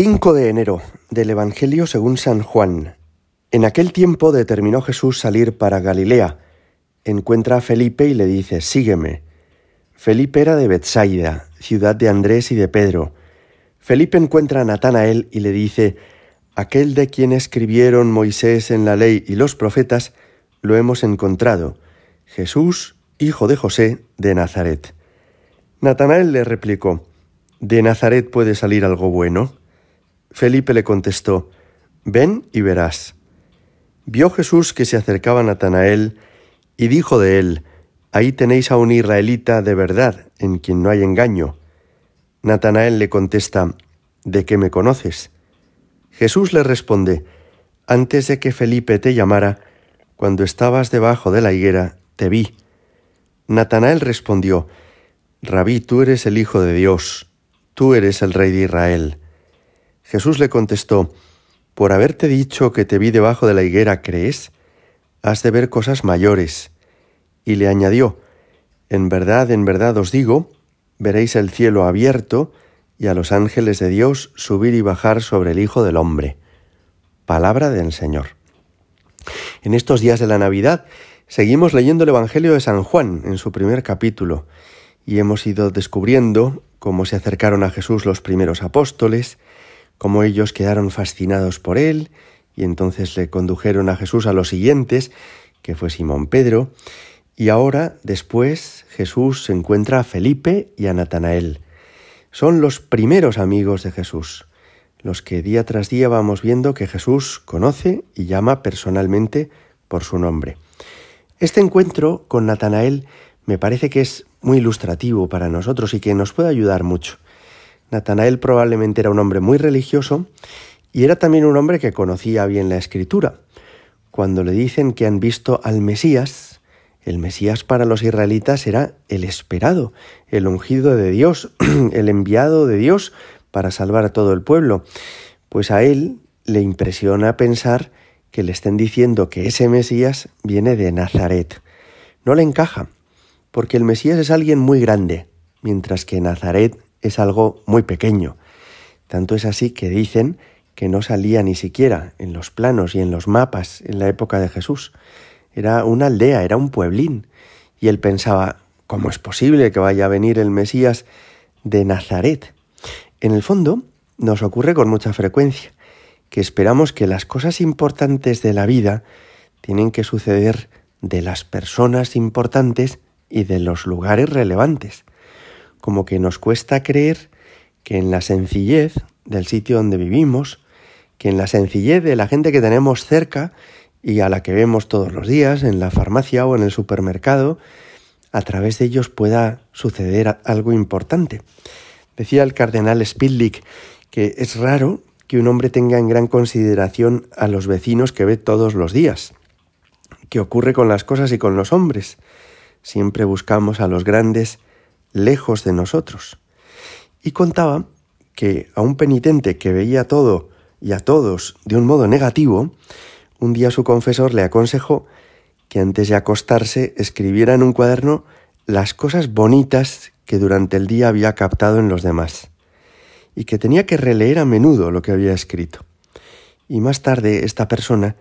5 de enero del Evangelio según San Juan. En aquel tiempo determinó Jesús salir para Galilea. Encuentra a Felipe y le dice, Sígueme. Felipe era de Bethsaida, ciudad de Andrés y de Pedro. Felipe encuentra a Natanael y le dice, Aquel de quien escribieron Moisés en la ley y los profetas, lo hemos encontrado, Jesús, hijo de José, de Nazaret. Natanael le replicó, ¿De Nazaret puede salir algo bueno? Felipe le contestó, Ven y verás. Vio Jesús que se acercaba Natanael y dijo de él, Ahí tenéis a un israelita de verdad, en quien no hay engaño. Natanael le contesta, ¿De qué me conoces? Jesús le responde, Antes de que Felipe te llamara, cuando estabas debajo de la higuera, te vi. Natanael respondió, Rabí, tú eres el Hijo de Dios, tú eres el Rey de Israel. Jesús le contestó, Por haberte dicho que te vi debajo de la higuera, ¿crees? Has de ver cosas mayores. Y le añadió, En verdad, en verdad os digo, veréis el cielo abierto y a los ángeles de Dios subir y bajar sobre el Hijo del Hombre. Palabra del Señor. En estos días de la Navidad seguimos leyendo el Evangelio de San Juan en su primer capítulo y hemos ido descubriendo cómo se acercaron a Jesús los primeros apóstoles, cómo ellos quedaron fascinados por él y entonces le condujeron a Jesús a los siguientes, que fue Simón Pedro, y ahora, después, Jesús se encuentra a Felipe y a Natanael. Son los primeros amigos de Jesús, los que día tras día vamos viendo que Jesús conoce y llama personalmente por su nombre. Este encuentro con Natanael me parece que es muy ilustrativo para nosotros y que nos puede ayudar mucho. Natanael probablemente era un hombre muy religioso y era también un hombre que conocía bien la escritura. Cuando le dicen que han visto al Mesías, el Mesías para los israelitas era el esperado, el ungido de Dios, el enviado de Dios para salvar a todo el pueblo. Pues a él le impresiona pensar que le estén diciendo que ese Mesías viene de Nazaret. No le encaja, porque el Mesías es alguien muy grande, mientras que Nazaret es algo muy pequeño. Tanto es así que dicen que no salía ni siquiera en los planos y en los mapas en la época de Jesús. Era una aldea, era un pueblín. Y él pensaba, ¿cómo es posible que vaya a venir el Mesías de Nazaret? En el fondo, nos ocurre con mucha frecuencia que esperamos que las cosas importantes de la vida tienen que suceder de las personas importantes y de los lugares relevantes. Como que nos cuesta creer que en la sencillez del sitio donde vivimos, que en la sencillez de la gente que tenemos cerca y a la que vemos todos los días en la farmacia o en el supermercado, a través de ellos pueda suceder algo importante. Decía el cardenal Spidlick que es raro que un hombre tenga en gran consideración a los vecinos que ve todos los días. ¿Qué ocurre con las cosas y con los hombres? Siempre buscamos a los grandes lejos de nosotros. Y contaba que a un penitente que veía todo y a todos de un modo negativo, un día su confesor le aconsejó que antes de acostarse escribiera en un cuaderno las cosas bonitas que durante el día había captado en los demás, y que tenía que releer a menudo lo que había escrito. Y más tarde esta persona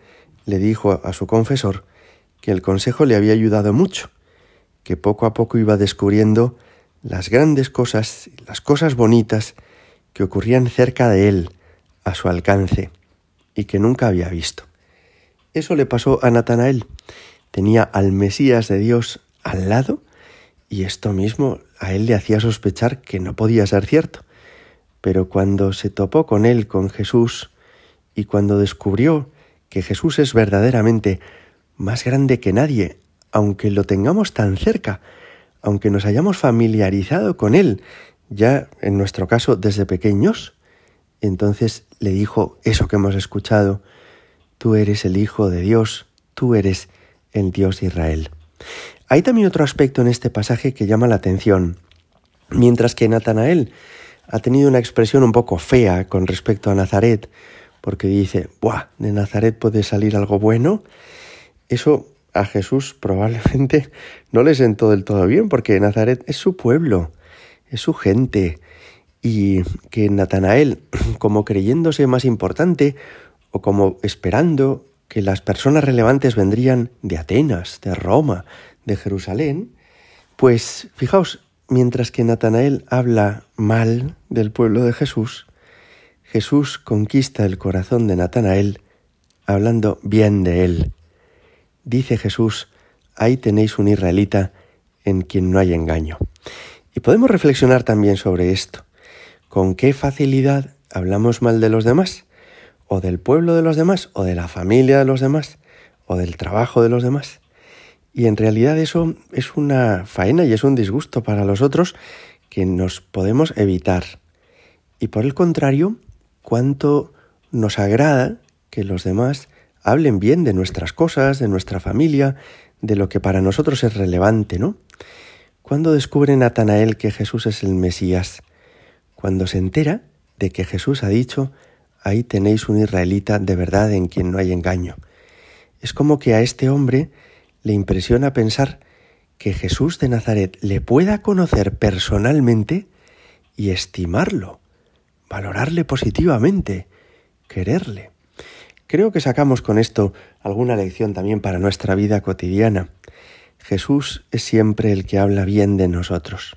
le dijo a su confesor que el consejo le había ayudado mucho, que poco a poco iba descubriendo las grandes cosas, las cosas bonitas que ocurrían cerca de él, a su alcance, y que nunca había visto. Eso le pasó a Natanael. Tenía al Mesías de Dios al lado y esto mismo a él le hacía sospechar que no podía ser cierto. Pero cuando se topó con él, con Jesús, y cuando descubrió que Jesús es verdaderamente más grande que nadie, aunque lo tengamos tan cerca, aunque nos hayamos familiarizado con él, ya en nuestro caso desde pequeños, entonces le dijo eso que hemos escuchado, tú eres el Hijo de Dios, tú eres el Dios de Israel. Hay también otro aspecto en este pasaje que llama la atención. Mientras que Natanael ha tenido una expresión un poco fea con respecto a Nazaret, porque dice, ¡buah! ¿De Nazaret puede salir algo bueno? Eso a Jesús probablemente no le sentó del todo bien, porque Nazaret es su pueblo, es su gente, y que Natanael, como creyéndose más importante o como esperando que las personas relevantes vendrían de Atenas, de Roma, de Jerusalén, pues fijaos, mientras que Natanael habla mal del pueblo de Jesús, Jesús conquista el corazón de Natanael hablando bien de él. Dice Jesús, ahí tenéis un israelita en quien no hay engaño. Y podemos reflexionar también sobre esto. ¿Con qué facilidad hablamos mal de los demás? ¿O del pueblo de los demás? ¿O de la familia de los demás? ¿O del trabajo de los demás? Y en realidad eso es una faena y es un disgusto para los otros que nos podemos evitar. Y por el contrario, cuánto nos agrada que los demás hablen bien de nuestras cosas, de nuestra familia, de lo que para nosotros es relevante, ¿no? Cuando descubre Natanael que Jesús es el Mesías, cuando se entera de que Jesús ha dicho, ahí tenéis un israelita de verdad en quien no hay engaño. Es como que a este hombre le impresiona pensar que Jesús de Nazaret le pueda conocer personalmente y estimarlo, valorarle positivamente, quererle. Creo que sacamos con esto alguna lección también para nuestra vida cotidiana. Jesús es siempre el que habla bien de nosotros,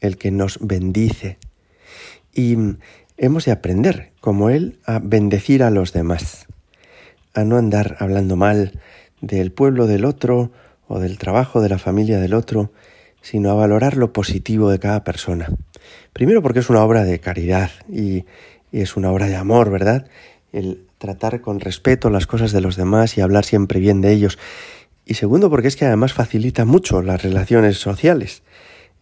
el que nos bendice. Y hemos de aprender, como Él, a bendecir a los demás, a no andar hablando mal del pueblo del otro o del trabajo de la familia del otro, sino a valorar lo positivo de cada persona. Primero porque es una obra de caridad y, y es una obra de amor, ¿verdad? El tratar con respeto las cosas de los demás y hablar siempre bien de ellos. Y segundo, porque es que además facilita mucho las relaciones sociales.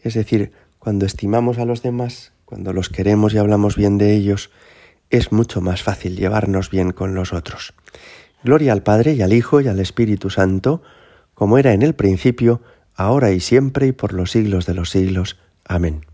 Es decir, cuando estimamos a los demás, cuando los queremos y hablamos bien de ellos, es mucho más fácil llevarnos bien con los otros. Gloria al Padre y al Hijo y al Espíritu Santo, como era en el principio, ahora y siempre y por los siglos de los siglos. Amén.